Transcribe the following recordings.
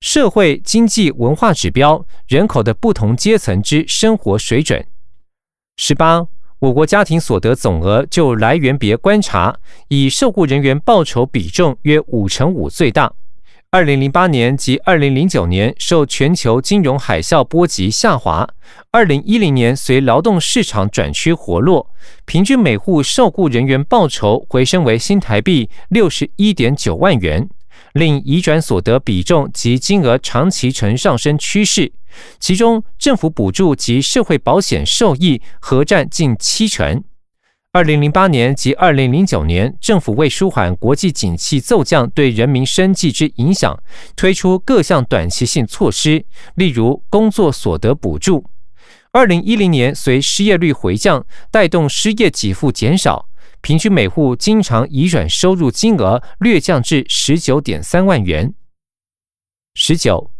社会经济文化指标，人口的不同阶层之生活水准。十八，我国家庭所得总额就来源别观察，以受雇人员报酬比重约五成五最大。二零零八年及二零零九年受全球金融海啸波及下滑，二零一零年随劳动市场转趋活络，平均每户受雇人员报酬回升为新台币六十一点九万元，令移转所得比重及金额长期呈上升趋势，其中政府补助及社会保险受益合占近七成。二零零八年及二零零九年，政府为舒缓国际景气骤降对人民生计之影响，推出各项短期性措施，例如工作所得补助。二零一零年随失业率回降，带动失业给付减少，平均每户经常移转收入金额略降至十九点三万元。十九。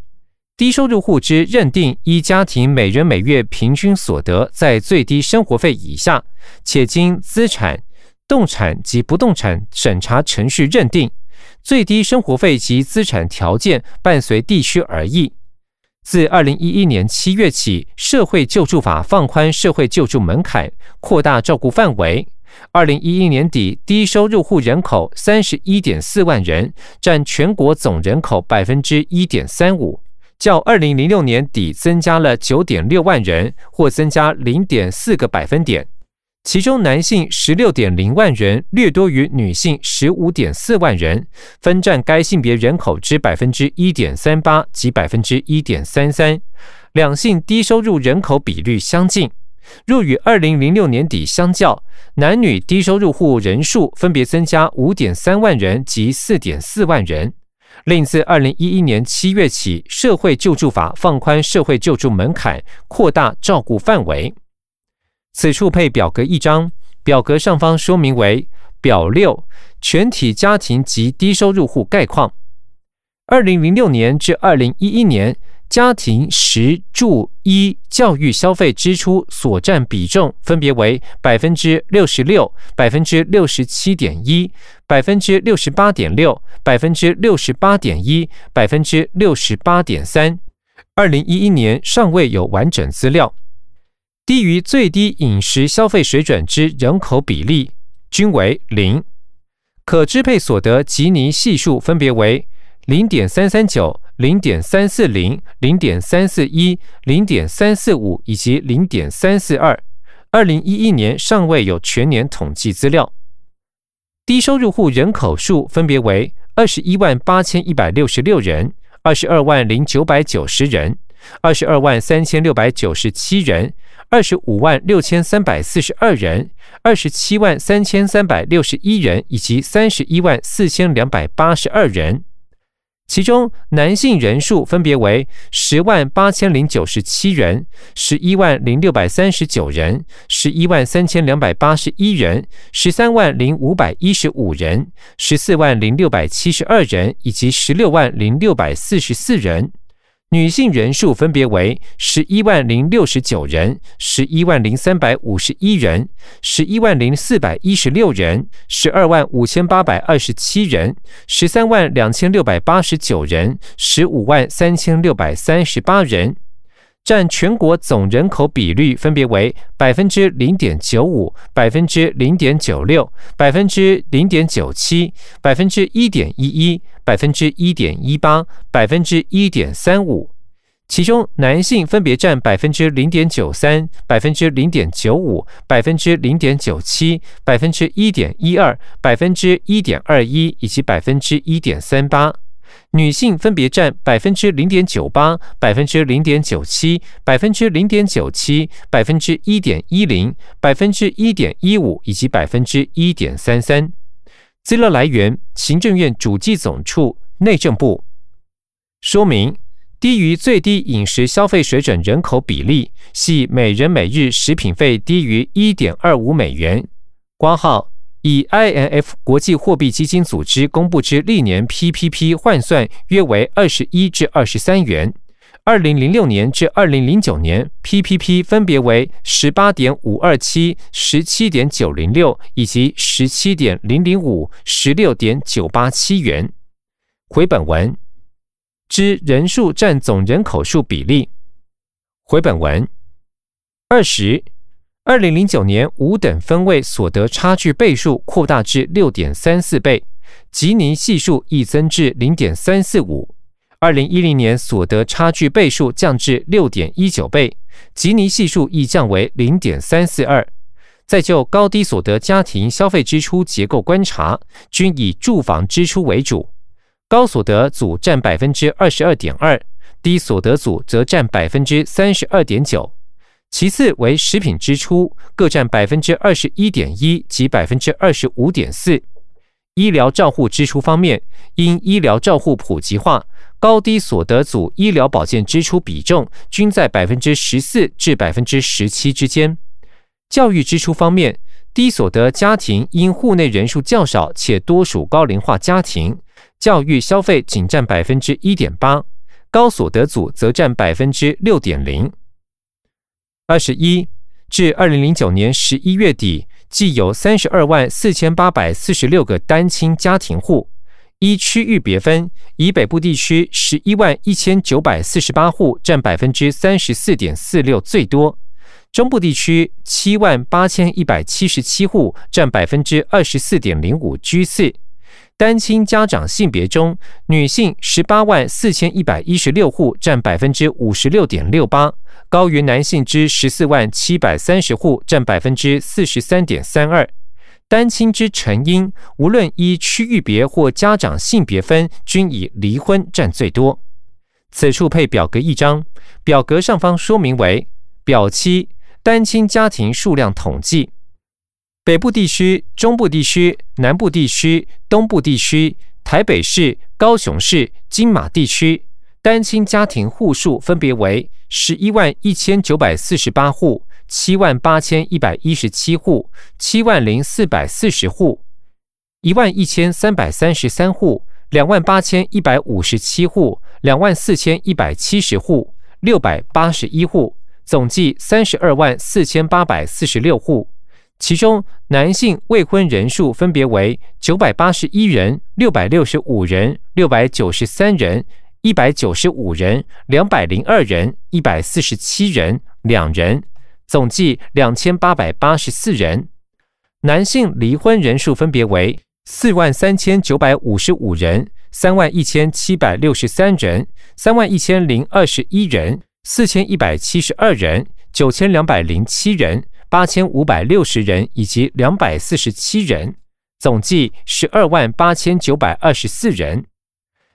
低收入户之认定，依家庭每人每月平均所得在最低生活费以下，且经资产、动产及不动产审查程序认定，最低生活费及资产条件伴随地区而异。自二零一一年七月起，社会救助法放宽社会救助门槛，扩大照顾范围。二零一一年底，低收入户人口三十一点四万人，占全国总人口百分之一点三五。较二零零六年底增加了九点六万人，或增加零点四个百分点。其中男性十六点零万人，略多于女性十五点四万人，分占该性别人口之百分之一点三八及百分之一点三三。两性低收入人口比率相近。若与二零零六年底相较，男女低收入户人数分别增加五点三万人及四点四万人。另自二零一一年七月起，社会救助法放宽社会救助门槛，扩大照顾范围。此处配表格一张，表格上方说明为表六，全体家庭及低收入户概况。二零零六年至二零一一年。家庭食住医教育消费支出所占比重分别为百分之六十六、百分之六十七点一、百分之六十八点六、百分之六十八点一、百分之六十八点三。二零一一年尚未有完整资料。低于最低饮食消费水准之人口比例均为零，可支配所得吉尼系数分别为零点三三九。零点三四零、零点三四一、零点三四五以及零点三四二。二零一一年尚未有全年统计资料。低收入户人口数分别为二十一万八千一百六十六人、二十二万零九百九十人、二十二万三千六百九十七人、二十五万六千三百四十二人、二十七万三千三百六十一人以及三十一万四千两百八十二人。其中男性人数分别为十万八千零九十七人、十一万零六百三十九人、十一万三千两百八十一人、十三万零五百一十五人、十四万零六百七十二人以及十六万零六百四十四人。女性人数分别为十一万零六十九人、十一万零三百五十一人、十一万零四百一十六人、十二万五千八百二十七人、十三万两千六百八十九人、十五万三千六百三十八人。占全国总人口比率分别为百分之零点九五、百分之零点九六、百分之零点九七、百分之一点一一、百分之一点一八、百分之一点三五。其中男性分别占百分之零点九三、百分之零点九五、百分之零点九七、百分之一点一二、百分之一点二一以及百分之一点三八。女性分别占百分之零点九八、百分之零点九七、百分之零点九七、百分之一点一零、百分之一点一五以及百分之一点三三。资料来源：行政院主计总处、内政部。说明：低于最低饮食消费水准人口比例，系每人每日食品费低于一点二五美元。挂号。以 INF 国际货币基金组织公布之历年 PPP 换算，约为二十一至二十三元。二零零六年至二零零九年，PPP 分别为十八点五二七、十七点九零六以及十七点零零五、十六点九八七元。回本文。之人数占总人口数比例。回本文二十，二零零九年五等分位所得差距倍数扩大至六点三四倍，吉尼系数亦增至零点三四五。二零一零年所得差距倍数降至六点一九倍，吉尼系数亦降为零点三四二。再就高低所得家庭消费支出结构观察，均以住房支出为主，高所得组占百分之二十二点二。低所得组则占百分之三十二点九，其次为食品支出，各占百分之二十一点一及百分之二十五点四。医疗照护支出方面，因医疗照护普及化，高低所得组医疗保健支出比重均在百分之十四至百分之十七之间。教育支出方面，低所得家庭因户内人数较少且多属高龄化家庭，教育消费仅占百分之一点八。高所得组则占百分之六点零。二十一至二零零九年十一月底，计有三十二万四千八百四十六个单亲家庭户。依区域别分，以北部地区十一万一千九百四十八户，占百分之三十四点四六最多；中部地区七万八千一百七十七户，占百分之二十四点零五居次。单亲家长性别中，女性十八万四千一百一十六户，占百分之五十六点六八，高于男性之十四万七百三十户，占百分之四十三点三二。单亲之成因，无论依区域别或家长性别分，均以离婚占最多。此处配表格一张，表格上方说明为表七单亲家庭数量统计。北部地区、中部地区、南部地区、东部地区、台北市、高雄市、金马地区单亲家庭户数分别为十一万一千九百四十八户、七万八千一百一十七户、七万零四百四十户、一万一千三百三十三户、两万八千一百五十七户、两万四千一百七十户、六百八十一户，总计三十二万四千八百四十六户。其中男性未婚人数分别为九百八十一人、六百六十五人、六百九十三人、一百九十五人、两百零二人、一百四十七人两人，总计两千八百八十四人。男性离婚人数分别为四万三千九百五十五人、三万一千七百六十三人、三万一千零二十一人、四千一百七十二人、九千两百零七人。八千五百六十人以及两百四十七人，总计十二万八千九百二十四人。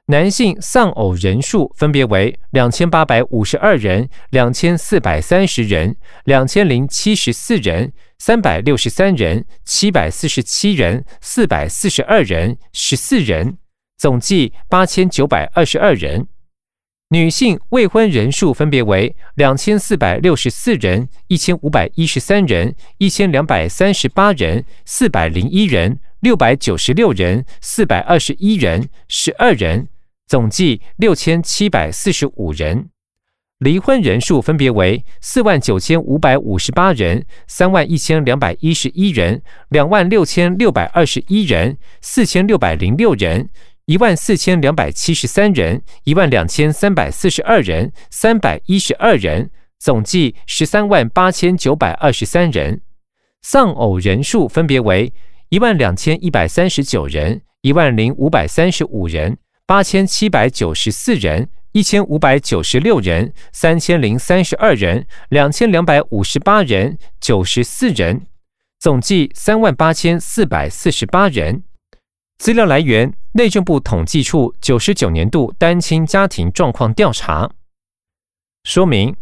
男性丧偶人数分别为两千八百五十二人、两千四百三十人、两千零七十四人、三百六十三人、七百四十七人、四百四十二人、十四人，总计八千九百二十二人。女性未婚人数分别为两千四百六十四人、一千五百一十三人、一千两百三十八人、四百零一人、六百九十六人、四百二十一人、十二人，总计六千七百四十五人。离婚人数分别为四万九千五百五十八人、三万一千两百一十一人、两万六千六百二十一人、四千六百零六人。一万四千两百七十三人，一万两千三百四十二人，三百一十二人，总计十三万八千九百二十三人。丧偶人数分别为一万两千一百三十九人，一万零五百三十五人，八千七百九十四人，一千五百九十六人，三千零三十二人，两千两百五十八人，九十四人，总计三万八千四百四十八人。资料来源：内政部统计处九十九年度单亲家庭状况调查。说明：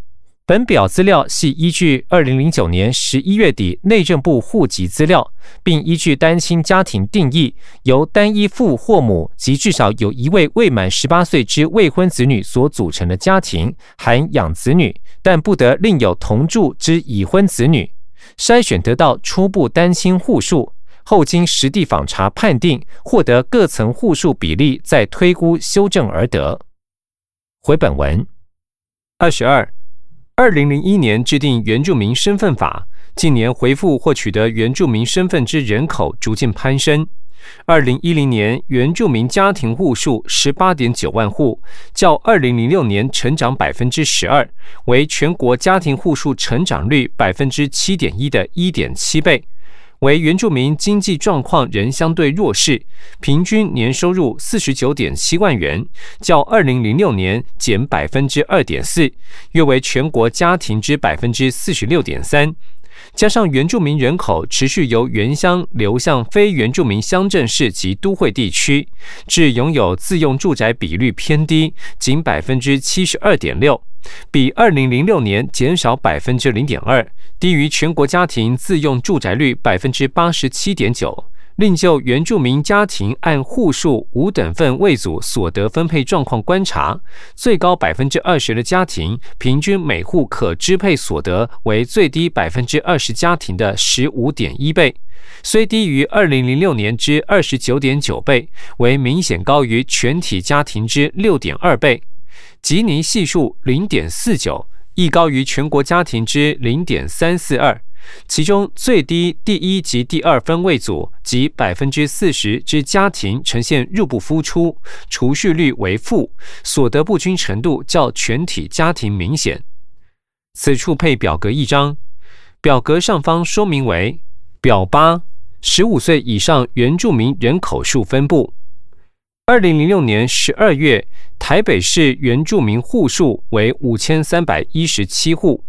本表资料系依据二零零九年十一月底内政部户籍资料，并依据单亲家庭定义，由单一父或母及至少有一位未满十八岁之未婚子女所组成的家庭，含养子女，但不得另有同住之已婚子女，筛选得到初步单亲户数。后经实地访查判定，获得各层户数比例，再推估修正而得。回本文二十二，二零零一年制定原住民身份法，近年回复或取得原住民身份之人口逐渐攀升。二零一零年原住民家庭户数十八点九万户，较二零零六年成长百分之十二，为全国家庭户数成长率百分之七点一的一点七倍。为原住民经济状况仍相对弱势，平均年收入四十九点七万元，较二零零六年减百分之二点四，约为全国家庭之百分之四十六点三。加上原住民人口持续由原乡流向非原住民乡镇市及都会地区，至拥有自用住宅比率偏低，仅百分之七十二点六。比二零零六年减少百分之零点二，低于全国家庭自用住宅率百分之八十七点九。另就原住民家庭按户数五等份位组所得分配状况观察，最高百分之二十的家庭，平均每户可支配所得为最低百分之二十家庭的十五点一倍，虽低于二零零六年之二十九点九倍，为明显高于全体家庭之六点二倍。吉尼系数零点四九，亦高于全国家庭之零点三四二。其中最低第一及第二分位组及百分之四十之家庭呈现入不敷出，储蓄率为负，所得不均程度较全体家庭明显。此处配表格一张，表格上方说明为表八：十五岁以上原住民人口数分布。二零零六年十二月，台北市原住民户数为五千三百一十七户，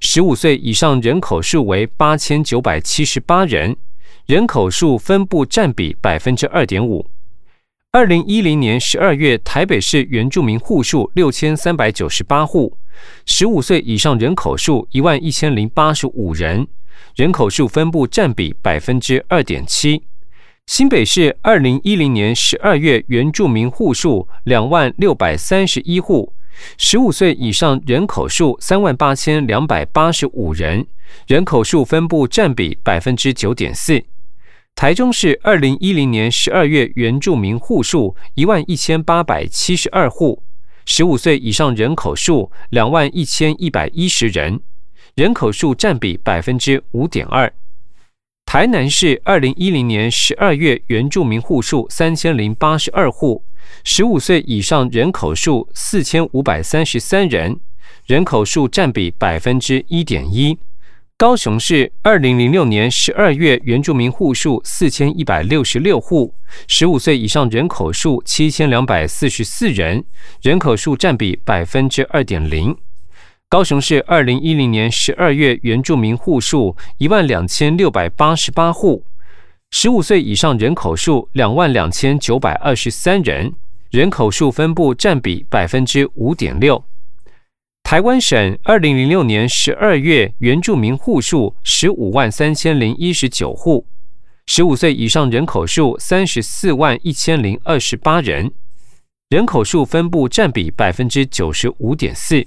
十五岁以上人口数为八千九百七十八人，人口数分布占比百分之二点五。二零一零年十二月，台北市原住民户数六千三百九十八户，十五岁以上人口数一万一千零八十五人，人口数分布占比百分之二点七。新北市二零一零年十二月原住民户数两万六百三十一户，十五岁以上人口数三万八千两百八十五人，人口数分布占比百分之九点四。台中市二零一零年十二月原住民户数一万一千八百七十二户，十五岁以上人口数两万一千一百一十人，人口数占比百分之五点二。台南市二零一零年十二月原住民户数三千零八十二户，十五岁以上人口数四千五百三十三人，人口数占比百分之一点一。高雄市二零零六年十二月原住民户数四千一百六十六户，十五岁以上人口数七千两百四十四人，人口数占比百分之二点零。高雄市二零一零年十二月原住民户数一万两千六百八十八户，十五岁以上人口数两万两千九百二十三人，人口数分布占比百分之五点六。台湾省二零零六年十二月原住民户数十五万三千零一十九户，十五岁以上人口数三十四万一千零二十八人，人口数分布占比百分之九十五点四。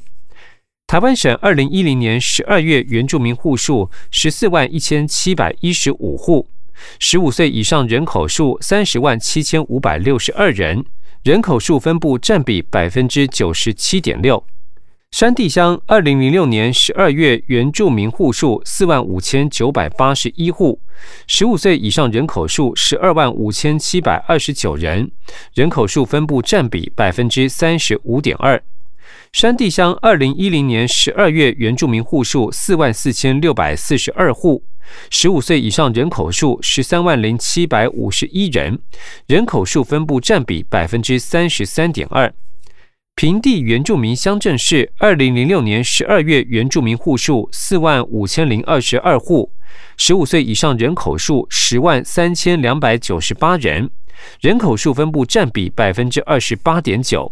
台湾省二零一零年十二月原住民户数十四万一千七百一十五户，十五岁以上人口数三十万七千五百六十二人，人口数分布占比百分之九十七点六。山地乡二零零六年十二月原住民户数四万五千九百八十一户，十五岁以上人口数十二万五千七百二十九人，人口数分布占比百分之三十五点二。山地乡二零一零年十二月原住民户数四万四千六百四十二户，十五岁以上人口数十三万零七百五十一人，人口数分布占比百分之三十三点二。平地原住民乡镇市二零零六年十二月原住民户数四万五千零二十二户，十五岁以上人口数十万三千两百九十八人，人口数分布占比百分之二十八点九。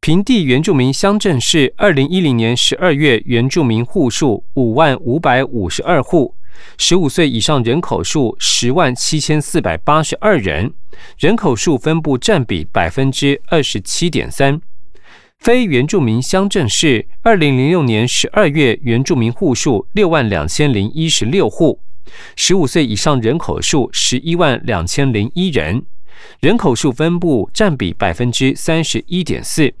平地原住民乡镇市二零一零年十二月原住民户数五万五百五十二户，十五岁以上人口数十万七千四百八十二人，人口数分布占比百分之二十七点三。非原住民乡镇市二零零六年十二月原住民户数六万两千零一十六户，十五岁以上人口数十一万两千零一人，人口数分布占比百分之三十一点四。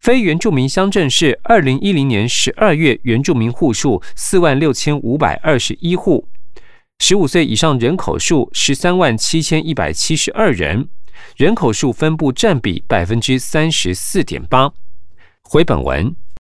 非原住民乡镇市二零一零年十二月原住民户数四万六千五百二十一户，十五岁以上人口数十三万七千一百七十二人，人口数分布占比百分之三十四点八。回本文。